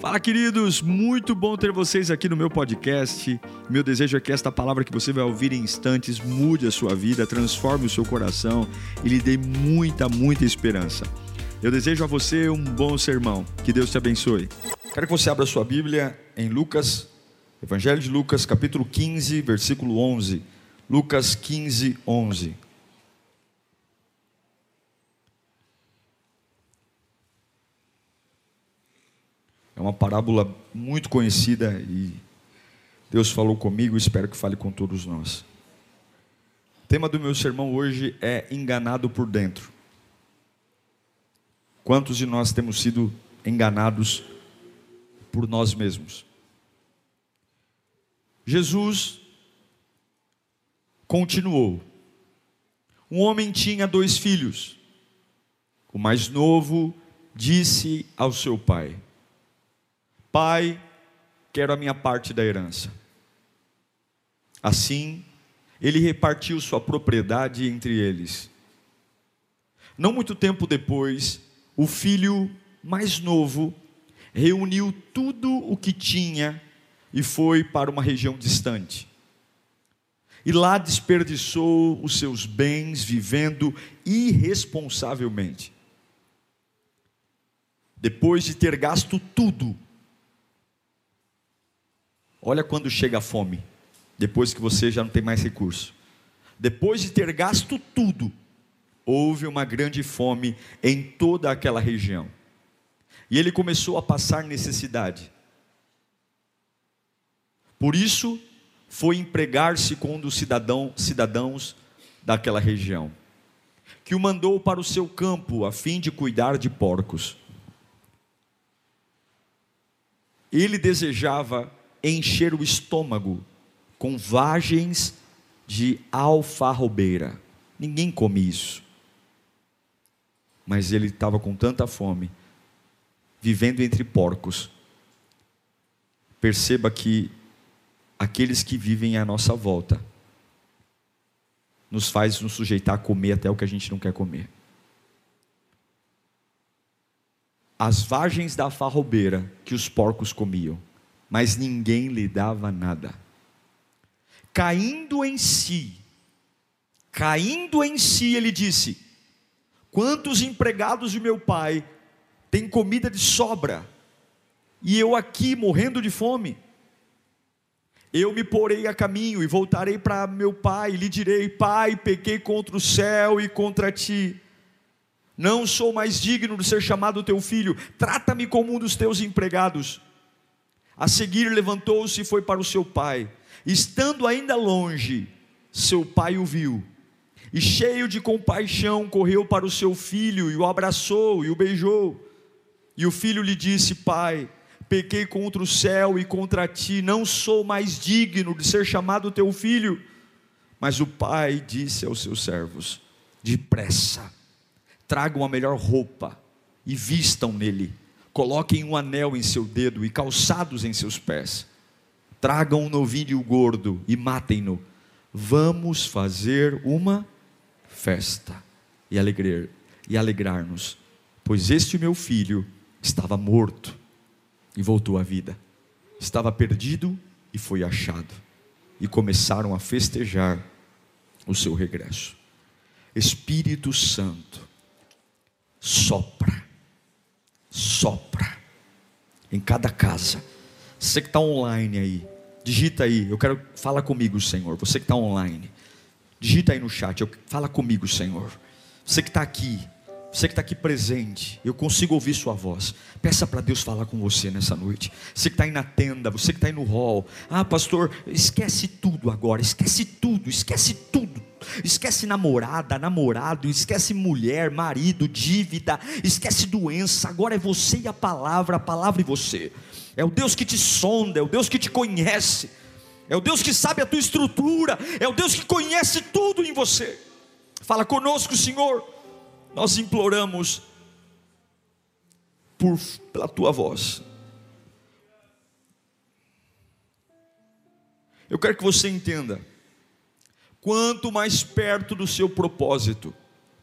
Fala, queridos! Muito bom ter vocês aqui no meu podcast. Meu desejo é que esta palavra que você vai ouvir em instantes mude a sua vida, transforme o seu coração e lhe dê muita, muita esperança. Eu desejo a você um bom sermão. Que Deus te abençoe. Quero que você abra sua Bíblia em Lucas, Evangelho de Lucas, capítulo 15, versículo 11. Lucas 15, 11. É uma parábola muito conhecida e Deus falou comigo espero que fale com todos nós. O tema do meu sermão hoje é enganado por dentro. Quantos de nós temos sido enganados por nós mesmos? Jesus continuou. Um homem tinha dois filhos. O mais novo disse ao seu pai: Pai, quero a minha parte da herança. Assim, ele repartiu sua propriedade entre eles. Não muito tempo depois, o filho mais novo reuniu tudo o que tinha e foi para uma região distante. E lá desperdiçou os seus bens vivendo irresponsavelmente. Depois de ter gasto tudo, Olha quando chega a fome, depois que você já não tem mais recurso. Depois de ter gasto tudo, houve uma grande fome em toda aquela região. E ele começou a passar necessidade. Por isso, foi empregar-se com um dos cidadão, cidadãos daquela região, que o mandou para o seu campo a fim de cuidar de porcos. Ele desejava encher o estômago com vagens de alfarrobeira. Ninguém come isso. Mas ele estava com tanta fome, vivendo entre porcos. Perceba que aqueles que vivem à nossa volta nos faz nos sujeitar a comer até o que a gente não quer comer. As vagens da farrobeira que os porcos comiam mas ninguém lhe dava nada. Caindo em si, caindo em si, ele disse: Quantos empregados de meu pai têm comida de sobra, e eu aqui morrendo de fome? Eu me porei a caminho e voltarei para meu pai, e lhe direi: Pai, pequei contra o céu e contra ti. Não sou mais digno de ser chamado teu filho, trata-me como um dos teus empregados. A seguir levantou-se e foi para o seu pai. Estando ainda longe, seu pai o viu. E cheio de compaixão, correu para o seu filho e o abraçou e o beijou. E o filho lhe disse: Pai, pequei contra o céu e contra ti, não sou mais digno de ser chamado teu filho. Mas o pai disse aos seus servos: Depressa, tragam a melhor roupa e vistam nele Coloquem um anel em seu dedo e calçados em seus pés. Tragam um novilho gordo e matem-no. Vamos fazer uma festa e alegrar e alegrar-nos, pois este meu filho estava morto e voltou à vida. Estava perdido e foi achado. E começaram a festejar o seu regresso. Espírito Santo, sopra sopra em cada casa. Você que está online aí, digita aí. Eu quero falar comigo, Senhor. Você que está online, digita aí no chat. Eu, fala comigo, Senhor. Você que está aqui, você que está aqui presente, eu consigo ouvir sua voz. Peça para Deus falar com você nessa noite. Você que está aí na tenda, você que está aí no hall. Ah, pastor, esquece tudo agora, esquece tudo, esquece tudo. Esquece namorada, namorado, esquece mulher, marido, dívida, esquece doença. Agora é você e a palavra, a palavra e você. É o Deus que te sonda, é o Deus que te conhece. É o Deus que sabe a tua estrutura, é o Deus que conhece tudo em você. Fala conosco, Senhor. Nós imploramos por, pela tua voz. Eu quero que você entenda quanto mais perto do seu propósito,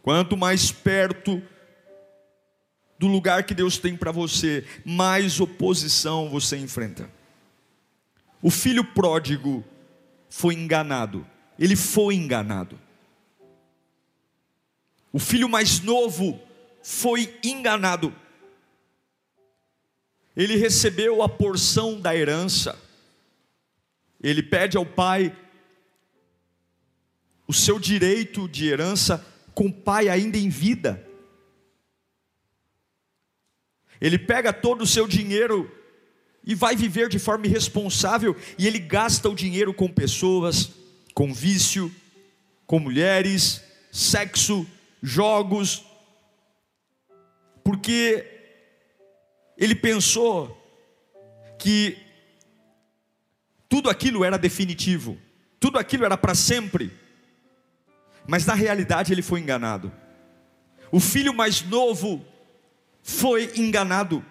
quanto mais perto do lugar que Deus tem para você, mais oposição você enfrenta. O filho pródigo foi enganado, ele foi enganado. O filho mais novo foi enganado. Ele recebeu a porção da herança. Ele pede ao pai o seu direito de herança com o pai ainda em vida. Ele pega todo o seu dinheiro e vai viver de forma irresponsável e ele gasta o dinheiro com pessoas, com vício, com mulheres, sexo, jogos, porque ele pensou que tudo aquilo era definitivo, tudo aquilo era para sempre, mas na realidade ele foi enganado. O filho mais novo foi enganado.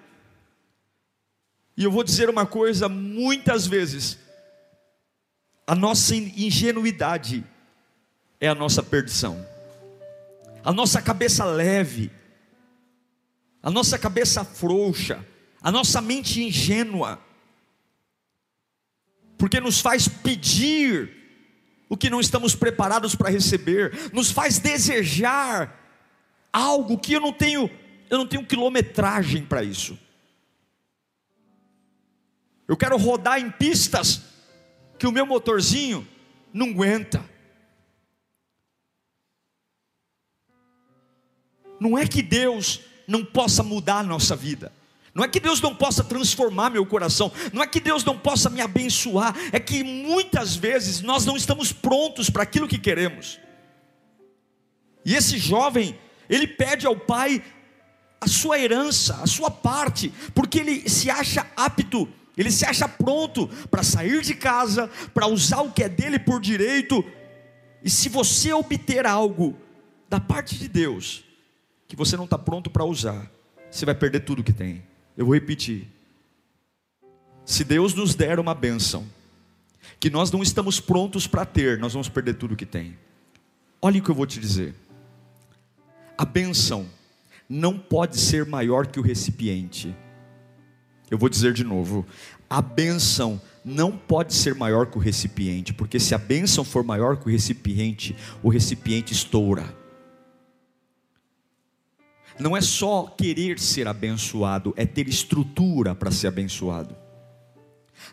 E eu vou dizer uma coisa: muitas vezes, a nossa ingenuidade é a nossa perdição, a nossa cabeça leve, a nossa cabeça frouxa, a nossa mente ingênua, porque nos faz pedir o que não estamos preparados para receber, nos faz desejar algo que eu não tenho, eu não tenho quilometragem para isso. Eu quero rodar em pistas que o meu motorzinho não aguenta. Não é que Deus não possa mudar a nossa vida. Não é que Deus não possa transformar meu coração, não é que Deus não possa me abençoar, é que muitas vezes nós não estamos prontos para aquilo que queremos. E esse jovem, ele pede ao pai a sua herança, a sua parte, porque ele se acha apto, ele se acha pronto para sair de casa, para usar o que é dele por direito. E se você obter algo da parte de Deus, que você não está pronto para usar, você vai perder tudo que tem. Eu vou repetir. Se Deus nos der uma bênção, que nós não estamos prontos para ter, nós vamos perder tudo que tem. Olha o que eu vou te dizer. A bênção não pode ser maior que o recipiente. Eu vou dizer de novo: a bênção não pode ser maior que o recipiente, porque se a bênção for maior que o recipiente, o recipiente estoura. Não é só querer ser abençoado, é ter estrutura para ser abençoado.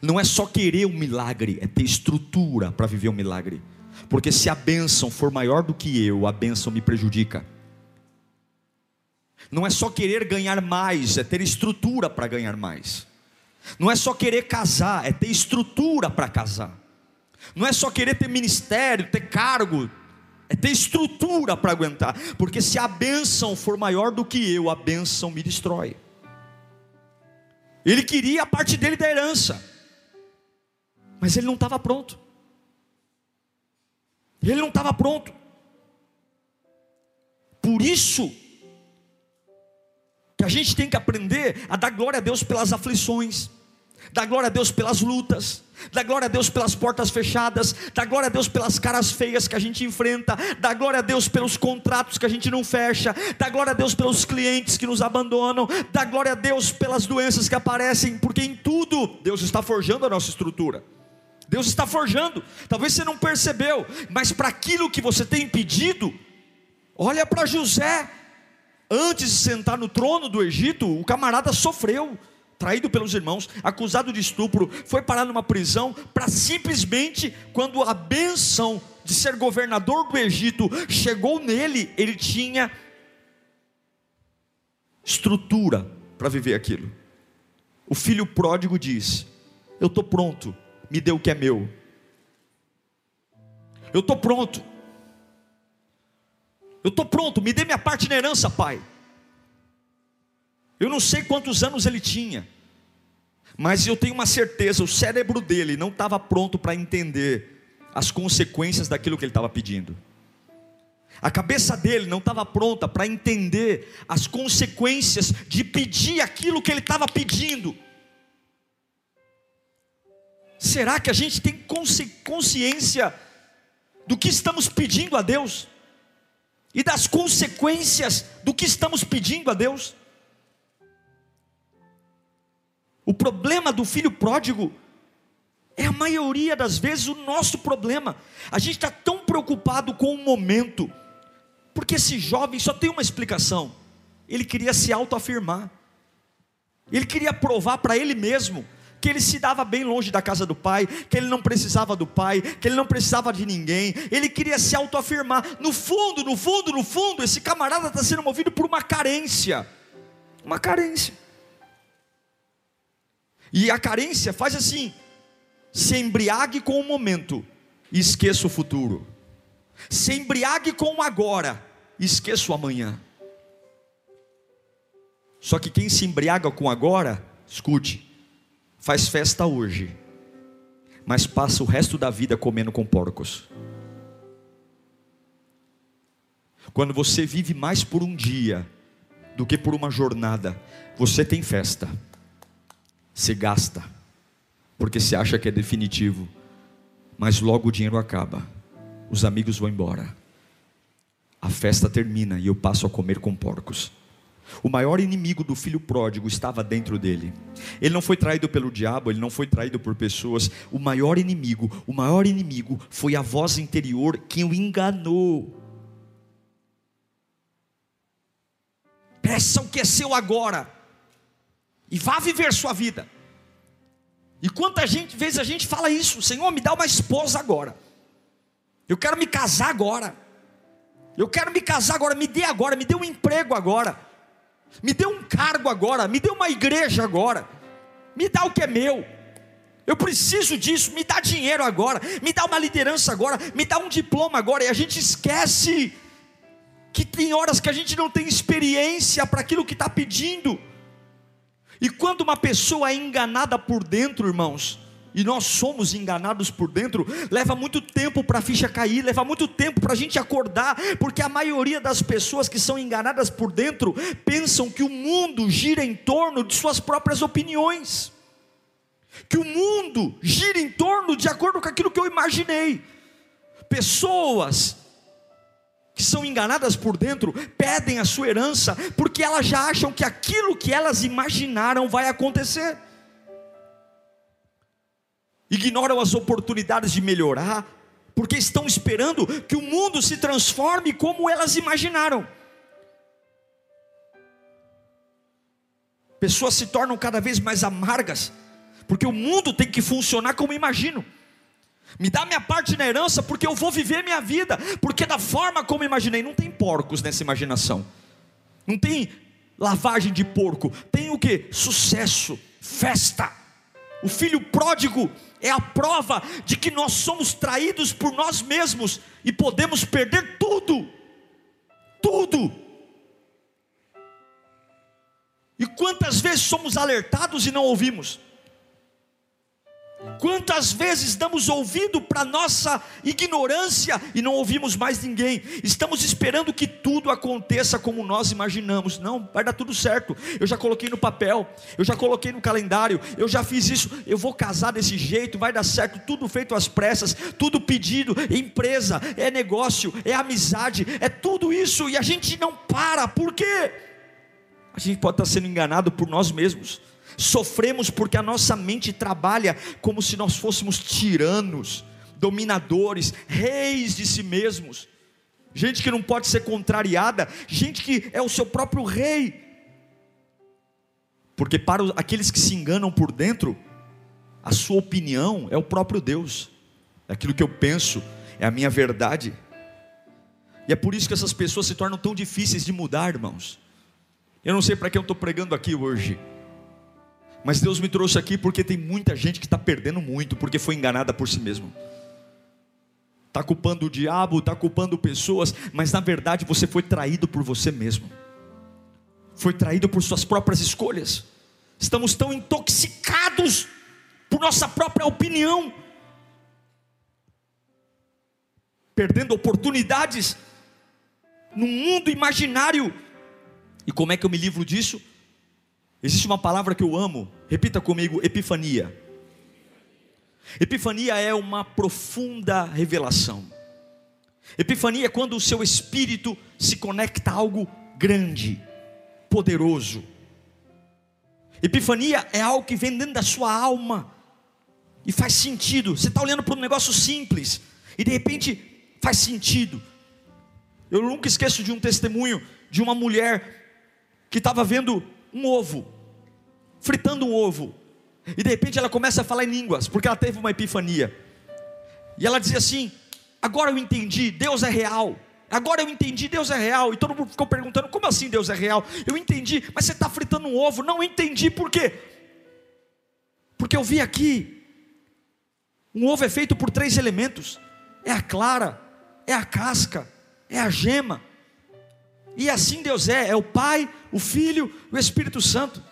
Não é só querer um milagre, é ter estrutura para viver um milagre. Porque se a bênção for maior do que eu, a bênção me prejudica. Não é só querer ganhar mais, é ter estrutura para ganhar mais. Não é só querer casar, é ter estrutura para casar. Não é só querer ter ministério, ter cargo, é ter estrutura para aguentar, porque se a bênção for maior do que eu, a bênção me destrói. Ele queria a parte dele da herança, mas ele não estava pronto. Ele não estava pronto. Por isso, que a gente tem que aprender a dar glória a Deus pelas aflições Dá glória a Deus pelas lutas, dá glória a Deus pelas portas fechadas, dá glória a Deus pelas caras feias que a gente enfrenta, dá glória a Deus pelos contratos que a gente não fecha, dá glória a Deus pelos clientes que nos abandonam, dá glória a Deus pelas doenças que aparecem, porque em tudo Deus está forjando a nossa estrutura. Deus está forjando. Talvez você não percebeu, mas para aquilo que você tem pedido, olha para José. Antes de sentar no trono do Egito, o camarada sofreu traído pelos irmãos, acusado de estupro, foi parar numa prisão para simplesmente, quando a benção de ser governador do Egito chegou nele, ele tinha estrutura para viver aquilo. O filho pródigo diz: Eu estou pronto, me dê o que é meu. Eu estou pronto. Eu estou pronto, me dê minha parte na herança, pai. Eu não sei quantos anos ele tinha, mas eu tenho uma certeza: o cérebro dele não estava pronto para entender as consequências daquilo que ele estava pedindo. A cabeça dele não estava pronta para entender as consequências de pedir aquilo que ele estava pedindo. Será que a gente tem consciência do que estamos pedindo a Deus? E das consequências do que estamos pedindo a Deus? O problema do filho pródigo é a maioria das vezes o nosso problema. A gente está tão preocupado com o momento, porque esse jovem só tem uma explicação: ele queria se autoafirmar, ele queria provar para ele mesmo que ele se dava bem longe da casa do pai, que ele não precisava do pai, que ele não precisava de ninguém, ele queria se autoafirmar. No fundo, no fundo, no fundo, esse camarada está sendo movido por uma carência. Uma carência. E a carência faz assim: se embriague com o momento e esqueça o futuro. Se embriague com o agora e esqueça o amanhã. Só que quem se embriaga com agora, escute, faz festa hoje, mas passa o resto da vida comendo com porcos. Quando você vive mais por um dia do que por uma jornada, você tem festa, você gasta, porque você acha que é definitivo, mas logo o dinheiro acaba, os amigos vão embora, a festa termina e eu passo a comer com porcos. O maior inimigo do filho pródigo estava dentro dele. Ele não foi traído pelo diabo, ele não foi traído por pessoas. O maior inimigo, o maior inimigo foi a voz interior que o enganou. Peça o que é seu agora e vá viver sua vida. E quanta gente, vezes a gente fala isso, Senhor, me dá uma esposa agora. Eu quero me casar agora. Eu quero me casar agora, me dê agora, me dê um emprego agora me dê um cargo agora, me dê uma igreja agora, me dá o que é meu. Eu preciso disso, me dá dinheiro agora, me dá uma liderança agora, me dá um diploma agora, e a gente esquece que tem horas que a gente não tem experiência para aquilo que está pedindo. E quando uma pessoa é enganada por dentro, irmãos, e nós somos enganados por dentro, leva muito tempo para a ficha cair, leva muito tempo para a gente acordar, porque a maioria das pessoas que são enganadas por dentro pensam que o mundo gira em torno de suas próprias opiniões, que o mundo gira em torno de acordo com aquilo que eu imaginei. Pessoas que são enganadas por dentro pedem a sua herança porque elas já acham que aquilo que elas imaginaram vai acontecer ignoram as oportunidades de melhorar, porque estão esperando que o mundo se transforme como elas imaginaram. Pessoas se tornam cada vez mais amargas, porque o mundo tem que funcionar como imagino. Me dá minha parte na herança, porque eu vou viver minha vida, porque da forma como imaginei, não tem porcos nessa imaginação, não tem lavagem de porco, tem o que? Sucesso, festa. O filho pródigo é a prova de que nós somos traídos por nós mesmos e podemos perder tudo. Tudo. E quantas vezes somos alertados e não ouvimos? Quantas vezes damos ouvido para nossa ignorância e não ouvimos mais ninguém? Estamos esperando que tudo aconteça como nós imaginamos. Não, vai dar tudo certo. Eu já coloquei no papel, eu já coloquei no calendário, eu já fiz isso. Eu vou casar desse jeito, vai dar certo. Tudo feito às pressas, tudo pedido. Empresa, é negócio, é amizade, é tudo isso e a gente não para. Por quê? A gente pode estar sendo enganado por nós mesmos. Sofremos porque a nossa mente trabalha como se nós fôssemos tiranos, dominadores, reis de si mesmos. Gente que não pode ser contrariada, gente que é o seu próprio rei. Porque para aqueles que se enganam por dentro, a sua opinião é o próprio Deus. É aquilo que eu penso, é a minha verdade. E é por isso que essas pessoas se tornam tão difíceis de mudar, irmãos. Eu não sei para quem eu estou pregando aqui hoje. Mas Deus me trouxe aqui porque tem muita gente que está perdendo muito, porque foi enganada por si mesmo. Está culpando o diabo, está culpando pessoas, mas na verdade você foi traído por você mesmo. Foi traído por suas próprias escolhas. Estamos tão intoxicados por nossa própria opinião, perdendo oportunidades no mundo imaginário. E como é que eu me livro disso? Existe uma palavra que eu amo, repita comigo: epifania. Epifania é uma profunda revelação. Epifania é quando o seu espírito se conecta a algo grande, poderoso. Epifania é algo que vem dentro da sua alma e faz sentido. Você está olhando para um negócio simples e de repente faz sentido. Eu nunca esqueço de um testemunho de uma mulher que estava vendo um ovo, fritando um ovo, e de repente ela começa a falar em línguas, porque ela teve uma epifania. E ela dizia assim: Agora eu entendi, Deus é real. Agora eu entendi, Deus é real. E todo mundo ficou perguntando: Como assim Deus é real? Eu entendi, mas você está fritando um ovo. Não entendi, por quê? Porque eu vi aqui. Um ovo é feito por três elementos: é a clara, é a casca, é a gema. E assim Deus é: é o Pai, o Filho o Espírito Santo.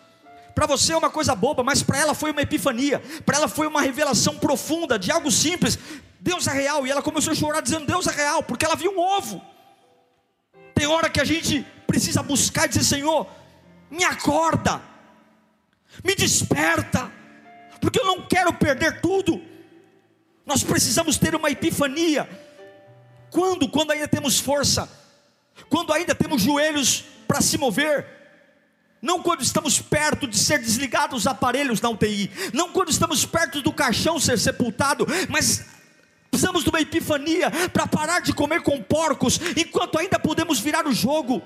Para você é uma coisa boba, mas para ela foi uma epifania, para ela foi uma revelação profunda de algo simples. Deus é real, e ela começou a chorar dizendo: Deus é real, porque ela viu um ovo. Tem hora que a gente precisa buscar e dizer: Senhor, me acorda, me desperta, porque eu não quero perder tudo. Nós precisamos ter uma epifania. Quando? Quando ainda temos força, quando ainda temos joelhos para se mover, não quando estamos perto de ser desligados os aparelhos na UTI, não quando estamos perto do caixão ser sepultado, mas precisamos de uma epifania para parar de comer com porcos, enquanto ainda podemos virar o jogo.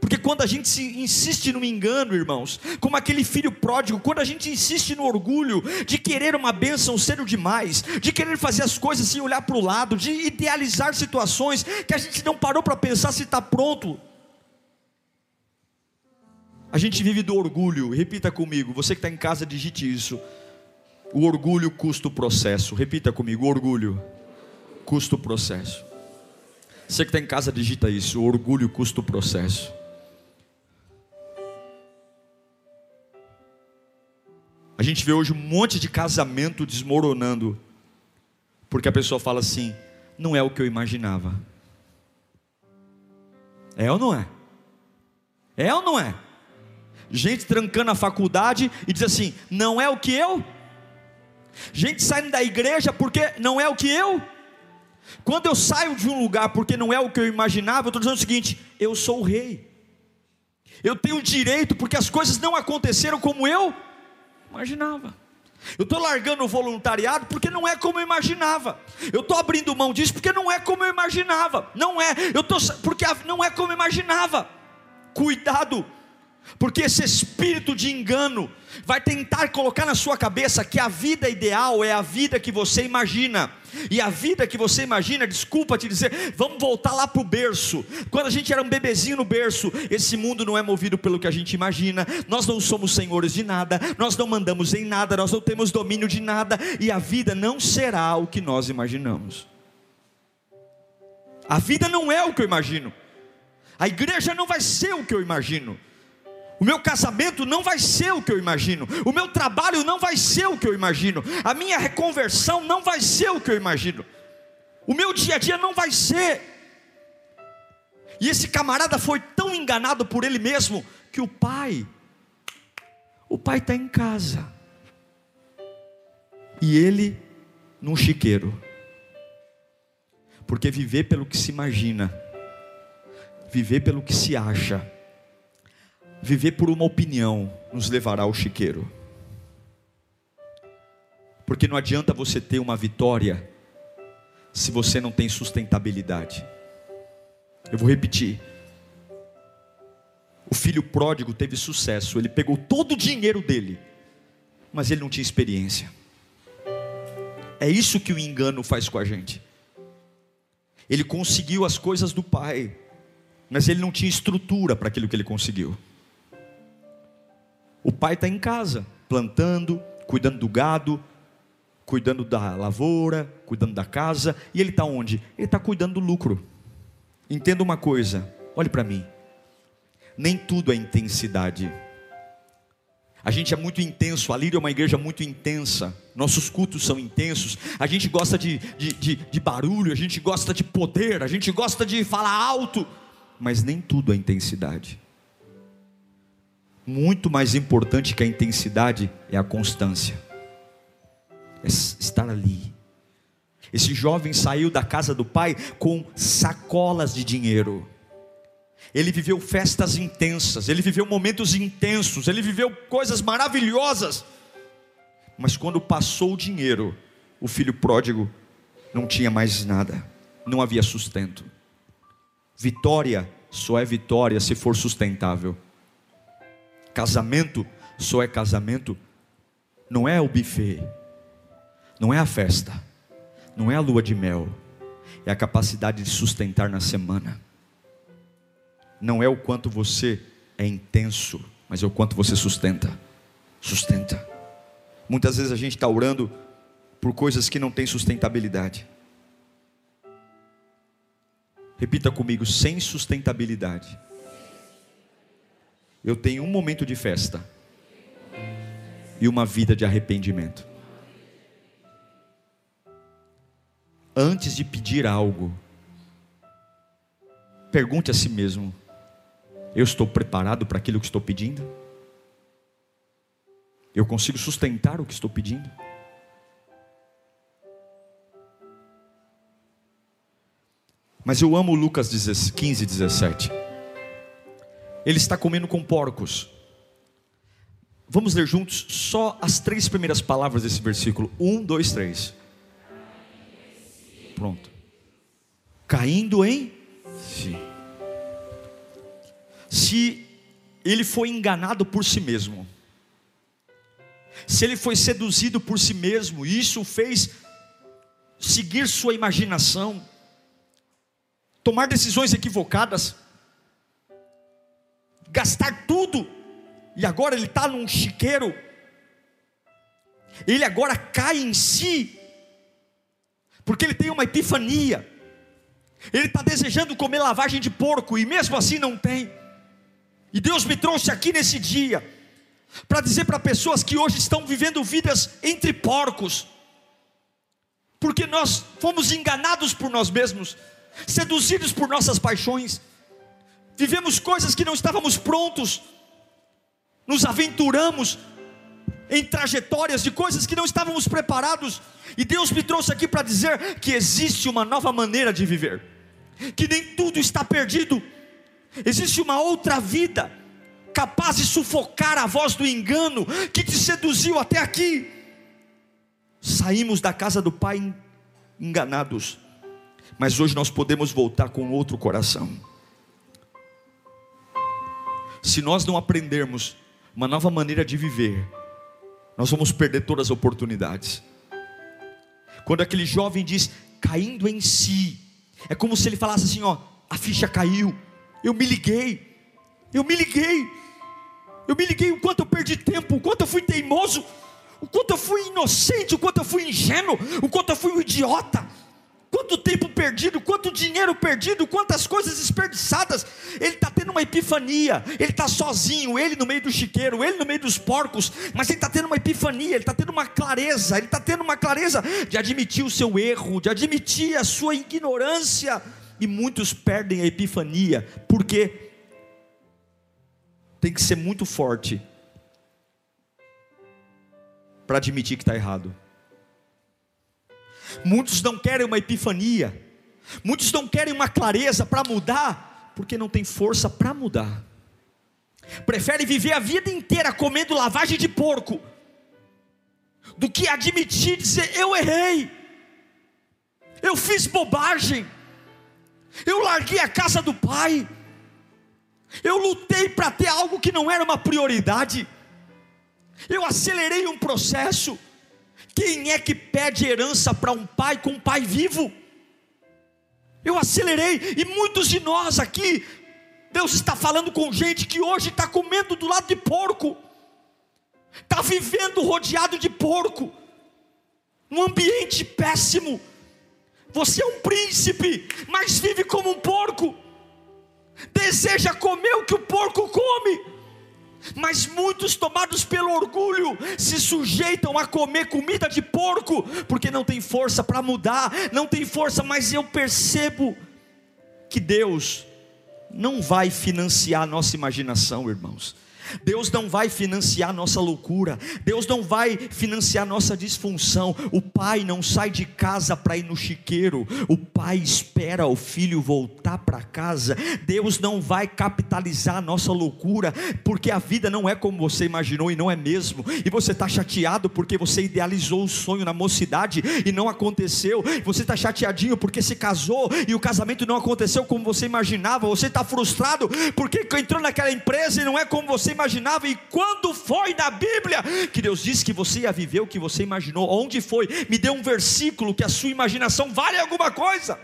Porque quando a gente se insiste no engano, irmãos, como aquele filho pródigo, quando a gente insiste no orgulho de querer uma bênção cedo demais, de querer fazer as coisas sem olhar para o lado, de idealizar situações que a gente não parou para pensar se está pronto. A gente vive do orgulho, repita comigo, você que está em casa, digite isso. O orgulho custa o processo, repita comigo: o orgulho custa o processo. Você que está em casa, digita isso: o orgulho custa o processo. A gente vê hoje um monte de casamento desmoronando, porque a pessoa fala assim: não é o que eu imaginava. É ou não é? É ou não é? Gente trancando a faculdade e diz assim: não é o que eu. Gente saindo da igreja porque não é o que eu. Quando eu saio de um lugar porque não é o que eu imaginava, eu estou dizendo o seguinte: eu sou o rei. Eu tenho direito porque as coisas não aconteceram como eu imaginava. Eu estou largando o voluntariado porque não é como eu imaginava. Eu estou abrindo mão disso porque não é como eu imaginava. Não é. Eu estou porque não é como eu imaginava. Cuidado, porque esse espírito de engano vai tentar colocar na sua cabeça que a vida ideal é a vida que você imagina. E a vida que você imagina, desculpa te dizer, vamos voltar lá para o berço. Quando a gente era um bebezinho no berço, esse mundo não é movido pelo que a gente imagina, nós não somos senhores de nada, nós não mandamos em nada, nós não temos domínio de nada, e a vida não será o que nós imaginamos. A vida não é o que eu imagino, a igreja não vai ser o que eu imagino. O meu casamento não vai ser o que eu imagino. O meu trabalho não vai ser o que eu imagino. A minha reconversão não vai ser o que eu imagino. O meu dia a dia não vai ser. E esse camarada foi tão enganado por ele mesmo que o pai, o pai está em casa. E ele num chiqueiro. Porque viver pelo que se imagina, viver pelo que se acha, Viver por uma opinião nos levará ao chiqueiro. Porque não adianta você ter uma vitória se você não tem sustentabilidade. Eu vou repetir. O filho pródigo teve sucesso, ele pegou todo o dinheiro dele, mas ele não tinha experiência. É isso que o engano faz com a gente. Ele conseguiu as coisas do pai, mas ele não tinha estrutura para aquilo que ele conseguiu. O pai está em casa, plantando, cuidando do gado, cuidando da lavoura, cuidando da casa, e ele está onde? Ele está cuidando do lucro. Entenda uma coisa, olhe para mim. Nem tudo é intensidade. A gente é muito intenso, a Líria é uma igreja muito intensa, nossos cultos são intensos, a gente gosta de, de, de, de barulho, a gente gosta de poder, a gente gosta de falar alto, mas nem tudo é intensidade muito mais importante que a intensidade é a constância. É estar ali. Esse jovem saiu da casa do pai com sacolas de dinheiro. Ele viveu festas intensas, ele viveu momentos intensos, ele viveu coisas maravilhosas. Mas quando passou o dinheiro, o filho pródigo não tinha mais nada, não havia sustento. Vitória só é vitória se for sustentável. Casamento só é casamento, não é o buffet, não é a festa, não é a lua de mel, é a capacidade de sustentar na semana. Não é o quanto você é intenso, mas é o quanto você sustenta. Sustenta. Muitas vezes a gente está orando por coisas que não têm sustentabilidade. Repita comigo: sem sustentabilidade. Eu tenho um momento de festa e uma vida de arrependimento. Antes de pedir algo, pergunte a si mesmo: eu estou preparado para aquilo que estou pedindo? Eu consigo sustentar o que estou pedindo? Mas eu amo Lucas 15, 17. Ele está comendo com porcos. Vamos ler juntos só as três primeiras palavras desse versículo. Um, dois, três. Pronto. Caindo em si. Se ele foi enganado por si mesmo, se ele foi seduzido por si mesmo, e isso fez seguir sua imaginação, tomar decisões equivocadas, gastar tudo, e agora ele está num chiqueiro, ele agora cai em si, porque ele tem uma epifania, ele está desejando comer lavagem de porco, e mesmo assim não tem, e Deus me trouxe aqui nesse dia, para dizer para pessoas que hoje estão vivendo vidas entre porcos, porque nós fomos enganados por nós mesmos, seduzidos por nossas paixões, vivemos coisas que não estávamos prontos, nos aventuramos em trajetórias de coisas que não estávamos preparados, e Deus me trouxe aqui para dizer que existe uma nova maneira de viver, que nem tudo está perdido, existe uma outra vida, capaz de sufocar a voz do engano que te seduziu até aqui. Saímos da casa do Pai enganados, mas hoje nós podemos voltar com outro coração. Se nós não aprendermos uma nova maneira de viver, nós vamos perder todas as oportunidades. Quando aquele jovem diz caindo em si, é como se ele falasse assim: ó, a ficha caiu, eu me liguei, eu me liguei, eu me liguei o quanto eu perdi tempo, o quanto eu fui teimoso, o quanto eu fui inocente, o quanto eu fui ingênuo, o quanto eu fui um idiota. Quanto tempo perdido, quanto dinheiro perdido, quantas coisas desperdiçadas. Ele está tendo uma epifania. Ele está sozinho, ele no meio do chiqueiro, ele no meio dos porcos. Mas ele está tendo uma epifania, ele está tendo uma clareza. Ele está tendo uma clareza de admitir o seu erro, de admitir a sua ignorância. E muitos perdem a epifania, porque tem que ser muito forte para admitir que está errado. Muitos não querem uma epifania, muitos não querem uma clareza para mudar, porque não tem força para mudar. Prefere viver a vida inteira comendo lavagem de porco, do que admitir dizer: Eu errei, eu fiz bobagem, eu larguei a casa do pai, eu lutei para ter algo que não era uma prioridade, eu acelerei um processo, quem é que pede herança para um pai com um pai vivo? Eu acelerei, e muitos de nós aqui, Deus está falando com gente que hoje está comendo do lado de porco, está vivendo rodeado de porco, num ambiente péssimo. Você é um príncipe, mas vive como um porco, deseja comer o que o porco come mas muitos, tomados pelo orgulho, se sujeitam a comer comida de porco, porque não tem força para mudar, não tem força, mas eu percebo que Deus não vai financiar a nossa imaginação, irmãos. Deus não vai financiar nossa loucura, Deus não vai financiar nossa disfunção. O pai não sai de casa para ir no chiqueiro, o pai espera o filho voltar para casa. Deus não vai capitalizar a nossa loucura, porque a vida não é como você imaginou e não é mesmo. E você está chateado porque você idealizou o sonho na mocidade e não aconteceu. Você está chateadinho porque se casou e o casamento não aconteceu como você imaginava. Você está frustrado porque entrou naquela empresa e não é como você imaginava. E quando foi na Bíblia que Deus disse que você ia viver o que você imaginou? Onde foi? Me dê um versículo que a sua imaginação vale alguma coisa.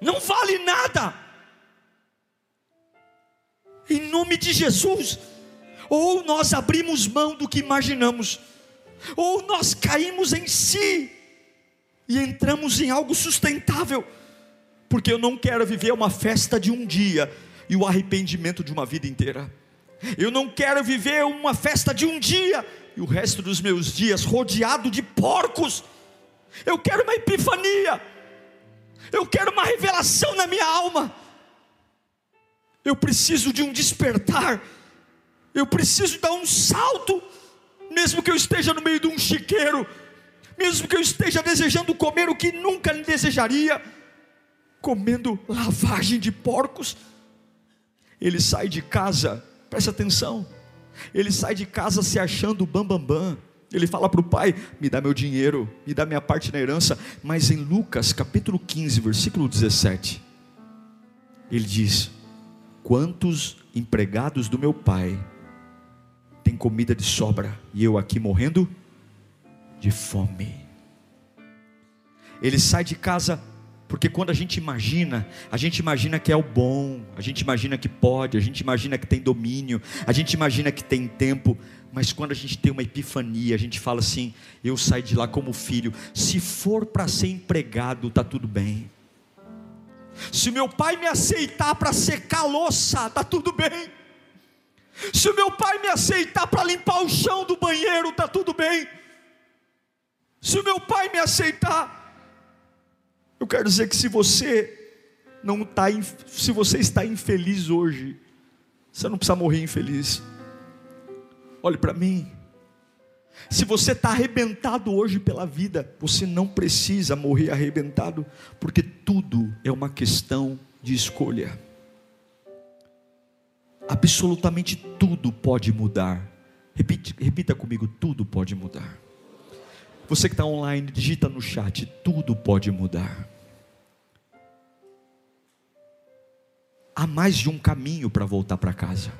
Não vale nada. Em nome de Jesus. Ou nós abrimos mão do que imaginamos, ou nós caímos em si e entramos em algo sustentável, porque eu não quero viver uma festa de um dia e o arrependimento de uma vida inteira. Eu não quero viver uma festa de um dia e o resto dos meus dias rodeado de porcos. Eu quero uma epifania. Eu quero uma revelação na minha alma. Eu preciso de um despertar. Eu preciso dar um salto, mesmo que eu esteja no meio de um chiqueiro, mesmo que eu esteja desejando comer o que nunca desejaria, comendo lavagem de porcos ele sai de casa, presta atenção, ele sai de casa se achando bambambam. Bam, bam. Ele fala para o pai: me dá meu dinheiro, me dá minha parte na herança. Mas em Lucas capítulo 15, versículo 17, ele diz: Quantos empregados do meu pai têm comida de sobra e eu aqui morrendo de fome? Ele sai de casa porque quando a gente imagina, a gente imagina que é o bom, a gente imagina que pode, a gente imagina que tem domínio, a gente imagina que tem tempo, mas quando a gente tem uma epifania, a gente fala assim: eu saio de lá como filho, se for para ser empregado, tá tudo bem. Se meu pai me aceitar para secar louça, tá tudo bem. Se o meu pai me aceitar para limpar o chão do banheiro, tá tudo bem. Se o meu pai me aceitar eu quero dizer que se você não está, se você está infeliz hoje, você não precisa morrer infeliz. Olhe para mim. Se você está arrebentado hoje pela vida, você não precisa morrer arrebentado, porque tudo é uma questão de escolha. Absolutamente tudo pode mudar. Repita, repita comigo: tudo pode mudar. Você que está online, digita no chat: tudo pode mudar. Há mais de um caminho para voltar para casa.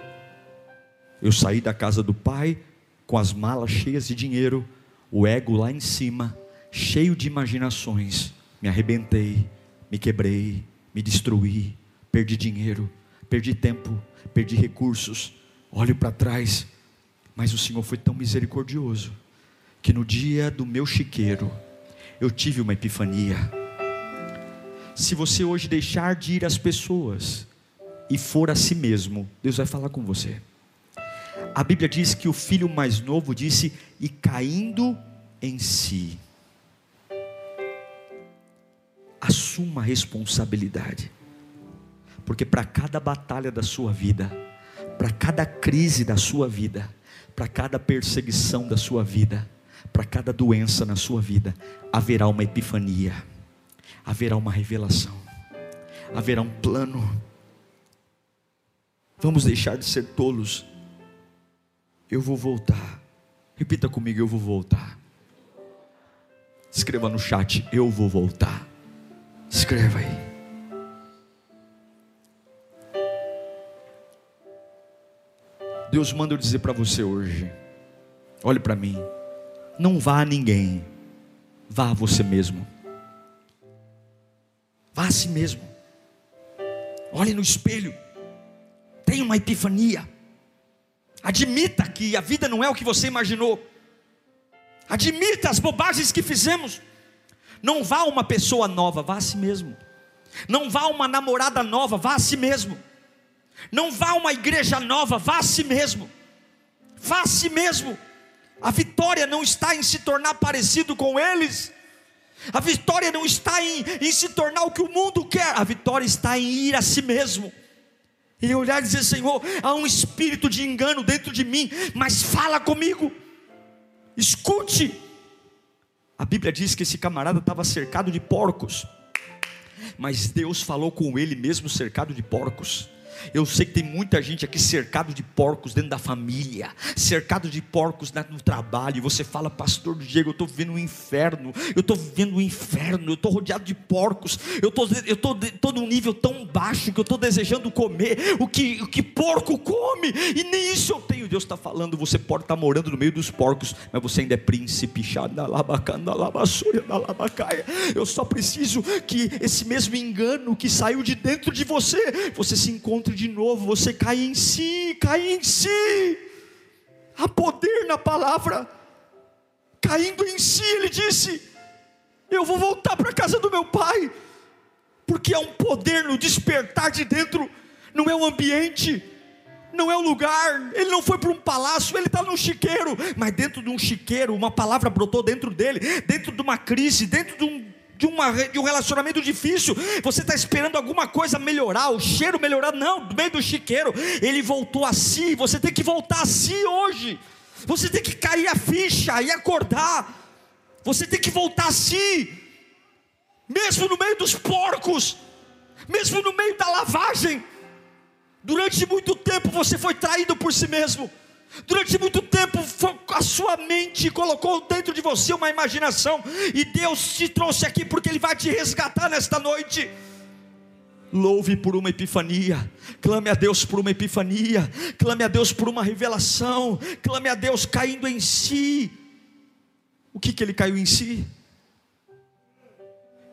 Eu saí da casa do pai com as malas cheias de dinheiro, o ego lá em cima, cheio de imaginações. Me arrebentei, me quebrei, me destruí, perdi dinheiro, perdi tempo, perdi recursos. Olho para trás, mas o Senhor foi tão misericordioso que no dia do meu chiqueiro, eu tive uma epifania. Se você hoje deixar de ir às pessoas e for a si mesmo, Deus vai falar com você. A Bíblia diz que o filho mais novo disse: e caindo em si. Assuma a responsabilidade, porque para cada batalha da sua vida, para cada crise da sua vida, para cada perseguição da sua vida, para cada doença na sua vida, haverá uma epifania, haverá uma revelação, haverá um plano. Vamos deixar de ser tolos. Eu vou voltar. Repita comigo: eu vou voltar. Escreva no chat: eu vou voltar. Escreva aí. Deus manda eu dizer para você hoje. Olhe para mim. Não vá a ninguém, vá a você mesmo. Vá a si mesmo. Olhe no espelho. Tenha uma epifania. Admita que a vida não é o que você imaginou. Admita as bobagens que fizemos. Não vá uma pessoa nova, vá a si mesmo. Não vá uma namorada nova, vá a si mesmo. Não vá uma igreja nova, vá a si mesmo. Vá a si mesmo. A vitória não está em se tornar parecido com eles. A vitória não está em, em se tornar o que o mundo quer. A vitória está em ir a si mesmo. E olhar e dizer: Senhor, há um espírito de engano dentro de mim, mas fala comigo, escute. A Bíblia diz que esse camarada estava cercado de porcos, mas Deus falou com ele mesmo cercado de porcos. Eu sei que tem muita gente aqui cercado de porcos dentro da família, cercado de porcos no trabalho. E você fala, Pastor Diego, eu estou vivendo um inferno, eu estou vivendo um inferno, eu estou rodeado de porcos, eu estou eu tô, tô num nível tão baixo que eu estou desejando comer o que, o que porco come, e nem isso eu tenho. Deus está falando, você pode estar tá morando no meio dos porcos, mas você ainda é príncipe, eu só preciso que esse mesmo engano que saiu de dentro de você, você se encontre de novo, você cai em si, cai em si. Há poder na palavra. Caindo em si, ele disse: Eu vou voltar para a casa do meu pai, porque há um poder no despertar de dentro, não é o ambiente, não é o lugar, ele não foi para um palácio, ele está num chiqueiro, mas dentro de um chiqueiro, uma palavra brotou dentro dele, dentro de uma crise, dentro de um de, uma, de um relacionamento difícil, você está esperando alguma coisa melhorar, o cheiro melhorar, não, do meio do chiqueiro, ele voltou a si, você tem que voltar a si hoje, você tem que cair a ficha e acordar, você tem que voltar a si, mesmo no meio dos porcos, mesmo no meio da lavagem, durante muito tempo você foi traído por si mesmo, Durante muito tempo, a sua mente colocou dentro de você uma imaginação, e Deus te trouxe aqui porque Ele vai te resgatar nesta noite. Louve por uma epifania, clame a Deus por uma epifania, clame a Deus por uma revelação, clame a Deus caindo em si. O que, que ele caiu em si?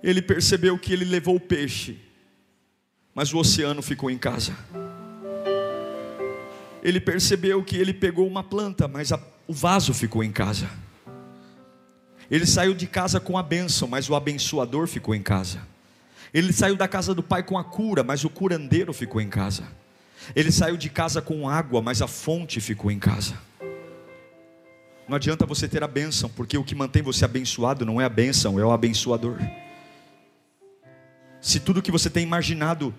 Ele percebeu que ele levou o peixe, mas o oceano ficou em casa ele percebeu que ele pegou uma planta, mas a, o vaso ficou em casa. Ele saiu de casa com a bênção, mas o abençoador ficou em casa. Ele saiu da casa do pai com a cura, mas o curandeiro ficou em casa. Ele saiu de casa com água, mas a fonte ficou em casa. Não adianta você ter a bênção, porque o que mantém você abençoado não é a bênção, é o abençoador. Se tudo que você tem imaginado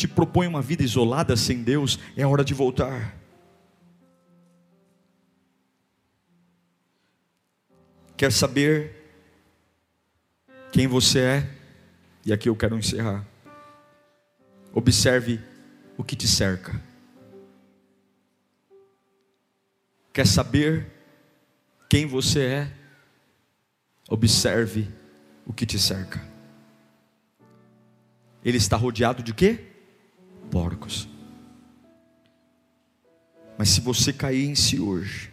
te propõe uma vida isolada sem Deus, é hora de voltar. Quer saber quem você é? E aqui eu quero encerrar. Observe o que te cerca. Quer saber quem você é? Observe o que te cerca. Ele está rodeado de quê? Porcos. Mas se você cair em si hoje,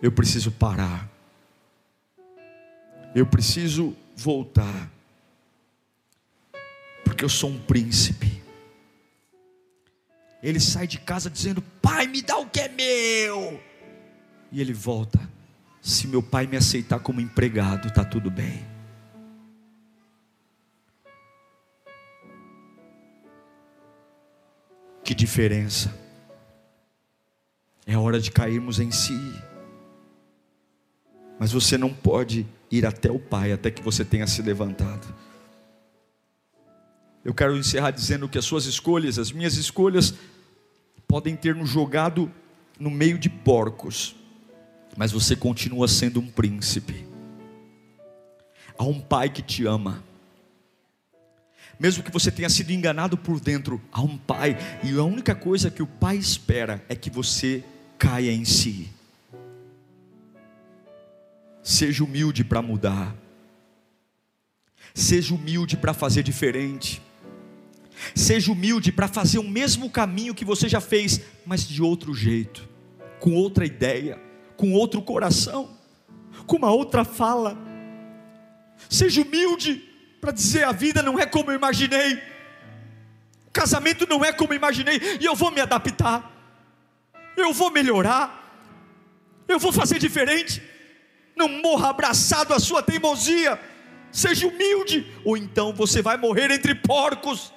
eu preciso parar. Eu preciso voltar. Porque eu sou um príncipe. Ele sai de casa dizendo: Pai, me dá o que é meu. E ele volta: Se meu pai me aceitar como empregado, está tudo bem. Que diferença. É hora de cairmos em si. Mas você não pode ir até o Pai até que você tenha se levantado. Eu quero encerrar dizendo que as suas escolhas, as minhas escolhas, podem ter nos jogado no meio de porcos, mas você continua sendo um príncipe. Há um Pai que te ama mesmo que você tenha sido enganado por dentro, há um Pai, e a única coisa que o Pai espera é que você caia em si. Seja humilde para mudar, seja humilde para fazer diferente, seja humilde para fazer o mesmo caminho que você já fez, mas de outro jeito, com outra ideia, com outro coração, com uma outra fala. Seja humilde para dizer: a vida não é como eu imaginei, o casamento não é como eu imaginei, e eu vou me adaptar, eu vou melhorar, eu vou fazer diferente. Não morra abraçado à sua teimosia, seja humilde, ou então você vai morrer entre porcos.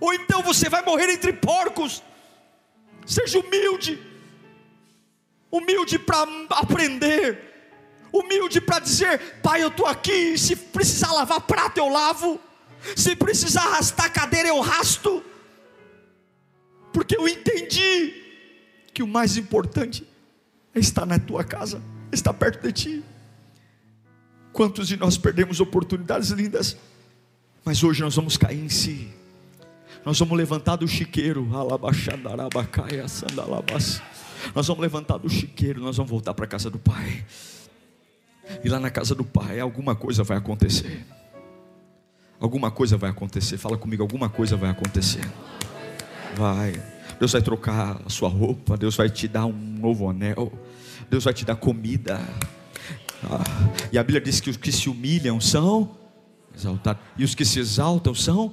Ou então você vai morrer entre porcos. Seja humilde, humilde para aprender, humilde para dizer: Pai, eu estou aqui, se precisar lavar prato, eu lavo. Se precisar arrastar cadeira, eu rasto. Porque eu entendi que o mais importante é estar na tua casa, estar perto de ti. Quantos de nós perdemos oportunidades lindas, mas hoje nós vamos cair em si. Nós vamos levantar do chiqueiro, nós vamos levantar do chiqueiro, nós vamos voltar para a casa do Pai. E lá na casa do Pai, alguma coisa vai acontecer. Alguma coisa vai acontecer. Fala comigo, alguma coisa vai acontecer. Vai. Deus vai trocar a sua roupa, Deus vai te dar um novo anel, Deus vai te dar comida. Ah, e a Bíblia diz que os que se humilham são exaltados, e os que se exaltam são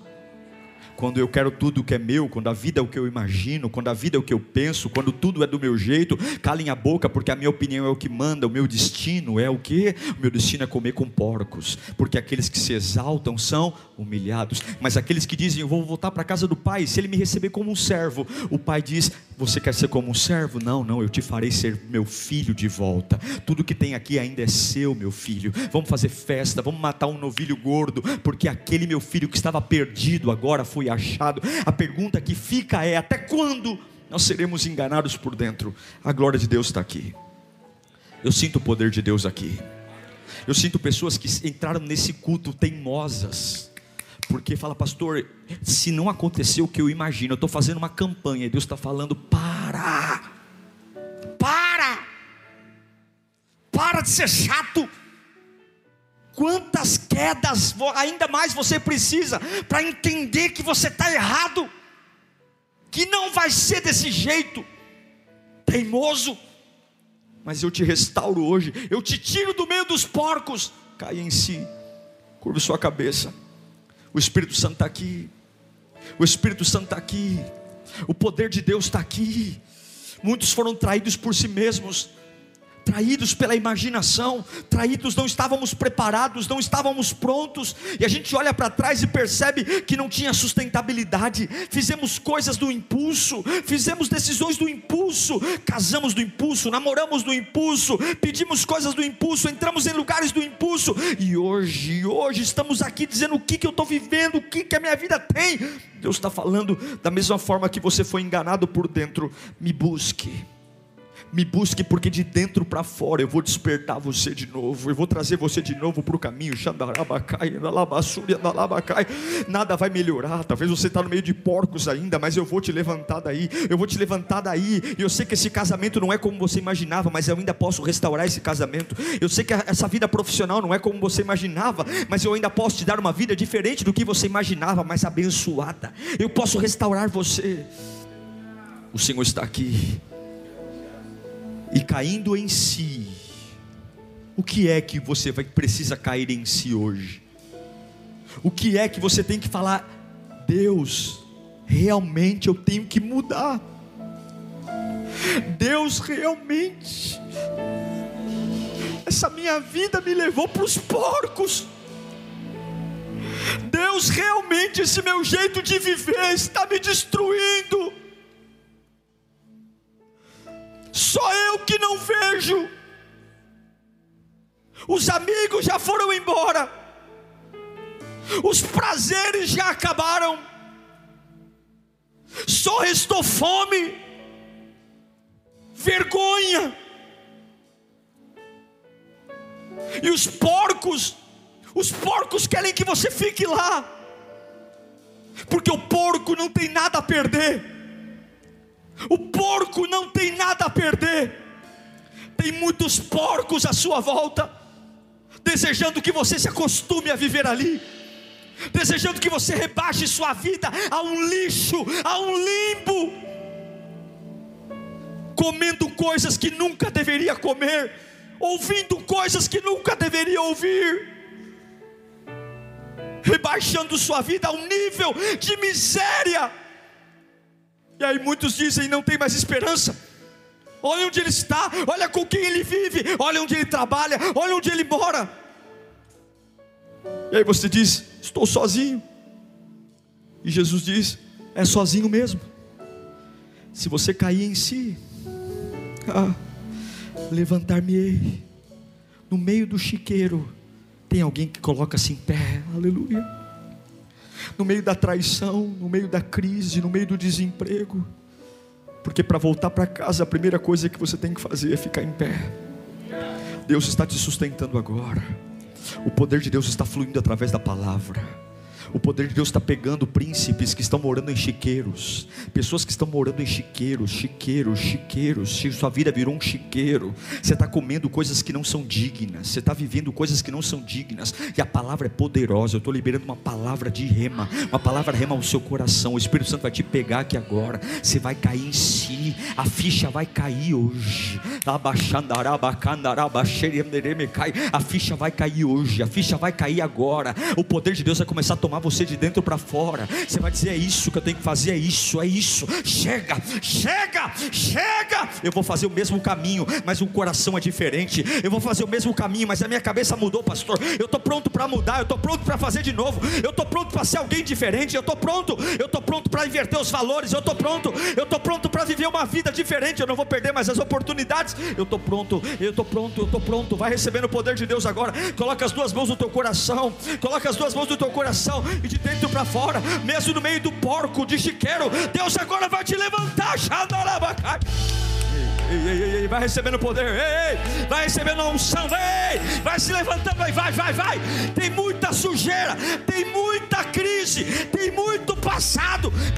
quando eu quero tudo que é meu, quando a vida é o que eu imagino, quando a vida é o que eu penso, quando tudo é do meu jeito, calem a boca, porque a minha opinião é o que manda, o meu destino é o que? O meu destino é comer com porcos, porque aqueles que se exaltam são humilhados, mas aqueles que dizem, eu vou voltar para a casa do pai, se ele me receber como um servo, o pai diz, você quer ser como um servo? Não, não, eu te farei ser meu filho de volta, tudo que tem aqui ainda é seu, meu filho, vamos fazer festa, vamos matar um novilho gordo, porque aquele meu filho que estava perdido agora foi achado. A pergunta que fica é: até quando nós seremos enganados por dentro? A glória de Deus está aqui. Eu sinto o poder de Deus aqui. Eu sinto pessoas que entraram nesse culto teimosas. Porque fala, pastor, se não aconteceu o que eu imagino, eu estou fazendo uma campanha e Deus está falando: para, para, para de ser chato, Quantas quedas ainda mais você precisa para entender que você está errado, que não vai ser desse jeito, teimoso, mas eu te restauro hoje, eu te tiro do meio dos porcos, cai em si, curva sua cabeça, o Espírito Santo está aqui, o Espírito Santo está aqui, o poder de Deus está aqui. Muitos foram traídos por si mesmos, traídos pela imaginação, traídos, não estávamos preparados, não estávamos prontos, e a gente olha para trás e percebe que não tinha sustentabilidade, fizemos coisas do impulso, fizemos decisões do impulso, casamos do impulso, namoramos do impulso, pedimos coisas do impulso, entramos em lugares do impulso, e hoje, hoje estamos aqui dizendo o que, que eu estou vivendo, o que, que a minha vida tem. Deus está falando da mesma forma que você foi enganado por dentro, me busque me busque, porque de dentro para fora eu vou despertar você de novo. Eu vou trazer você de novo para o caminho. Nada vai melhorar. Talvez você está no meio de porcos ainda, mas eu vou te levantar daí. Eu vou te levantar daí. E eu sei que esse casamento não é como você imaginava, mas eu ainda posso restaurar esse casamento. Eu sei que essa vida profissional não é como você imaginava, mas eu ainda posso te dar uma vida diferente do que você imaginava, mais abençoada. Eu posso restaurar você. O Senhor está aqui e caindo em si, o que é que você vai precisa cair em si hoje? O que é que você tem que falar? Deus, realmente eu tenho que mudar. Deus, realmente, essa minha vida me levou para os porcos. Deus, realmente, esse meu jeito de viver está me destruindo. Só eu que não vejo. Os amigos já foram embora. Os prazeres já acabaram. Só restou fome, vergonha. E os porcos, os porcos querem que você fique lá, porque o porco não tem nada a perder. O porco não tem nada a perder. Tem muitos porcos à sua volta, desejando que você se acostume a viver ali, desejando que você rebaixe sua vida a um lixo, a um limbo, comendo coisas que nunca deveria comer, ouvindo coisas que nunca deveria ouvir rebaixando sua vida a um nível de miséria e aí muitos dizem: não tem mais esperança. Olha onde ele está, olha com quem ele vive, olha onde ele trabalha, olha onde ele mora. E aí você diz: Estou sozinho. E Jesus diz: É sozinho mesmo. Se você cair em si, ah, levantar-me-ei. No meio do chiqueiro, tem alguém que coloca-se em pé, aleluia. No meio da traição, no meio da crise, no meio do desemprego. Porque para voltar para casa, a primeira coisa que você tem que fazer é ficar em pé. Deus está te sustentando agora. O poder de Deus está fluindo através da palavra. O poder de Deus está pegando príncipes que estão morando em chiqueiros, pessoas que estão morando em chiqueiros, chiqueiros, chiqueiros. Sua vida virou um chiqueiro. Você está comendo coisas que não são dignas, você está vivendo coisas que não são dignas. E a palavra é poderosa. Eu estou liberando uma palavra de rema, uma palavra rema ao seu coração. O Espírito Santo vai te pegar aqui agora. Você vai cair em si, a ficha vai cair hoje. A ficha vai cair hoje, a ficha vai cair agora. O poder de Deus vai começar a tomar transformar você de dentro para fora. Você vai dizer: é isso que eu tenho que fazer, é isso, é isso. Chega, chega, chega. Eu vou fazer o mesmo caminho, mas o coração é diferente. Eu vou fazer o mesmo caminho, mas a minha cabeça mudou, pastor. Eu estou pronto para mudar, eu estou pronto para fazer de novo. Eu estou pronto para ser alguém diferente. Eu estou pronto, eu estou pronto para inverter os valores. Eu estou pronto, eu estou pronto para viver uma vida diferente. Eu não vou perder mais as oportunidades. Eu estou pronto, eu estou pronto, eu estou pronto. Vai recebendo o poder de Deus agora. Coloca as duas mãos no teu coração. Coloca as duas mãos no teu coração e de dentro para fora, mesmo no meio do porco, de chiqueiro, Deus agora vai te levantar, Xandalabacai. Ei, ei, ei, vai recebendo poder, ei, vai recebendo unção, ei, vai se levantando, vai, vai, vai, vai. Tem muita sujeira, tem muita crise,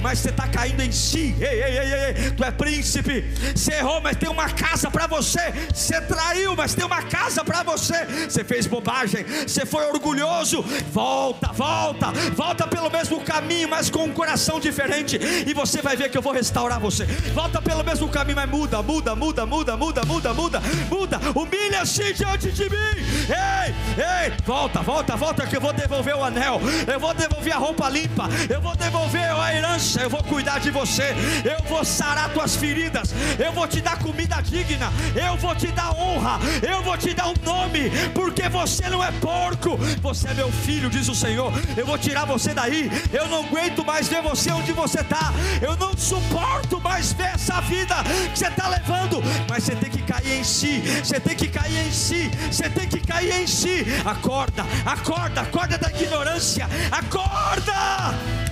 mas você está caindo em si. Ei, ei, ei, ei, tu é príncipe. Você errou, mas tem uma casa para você. Você traiu, mas tem uma casa para você. Você fez bobagem, você foi orgulhoso. Volta, volta, volta pelo mesmo caminho, mas com um coração diferente. E você vai ver que eu vou restaurar você. Volta pelo mesmo caminho, mas muda, muda, muda, muda, muda, muda, muda, muda. Humilha-se diante de mim. Ei, ei, volta, volta, volta, que eu vou devolver o anel. Eu vou devolver a roupa limpa. Eu vou devolver a herança, eu vou cuidar de você, eu vou sarar tuas feridas, eu vou te dar comida digna, eu vou te dar honra, eu vou te dar um nome, porque você não é porco, você é meu filho, diz o Senhor. Eu vou tirar você daí, eu não aguento mais ver você onde você está, eu não suporto mais ver essa vida que você está levando. Mas você tem que cair em si, você tem que cair em si, você tem que cair em si. Acorda, acorda, acorda da ignorância, acorda!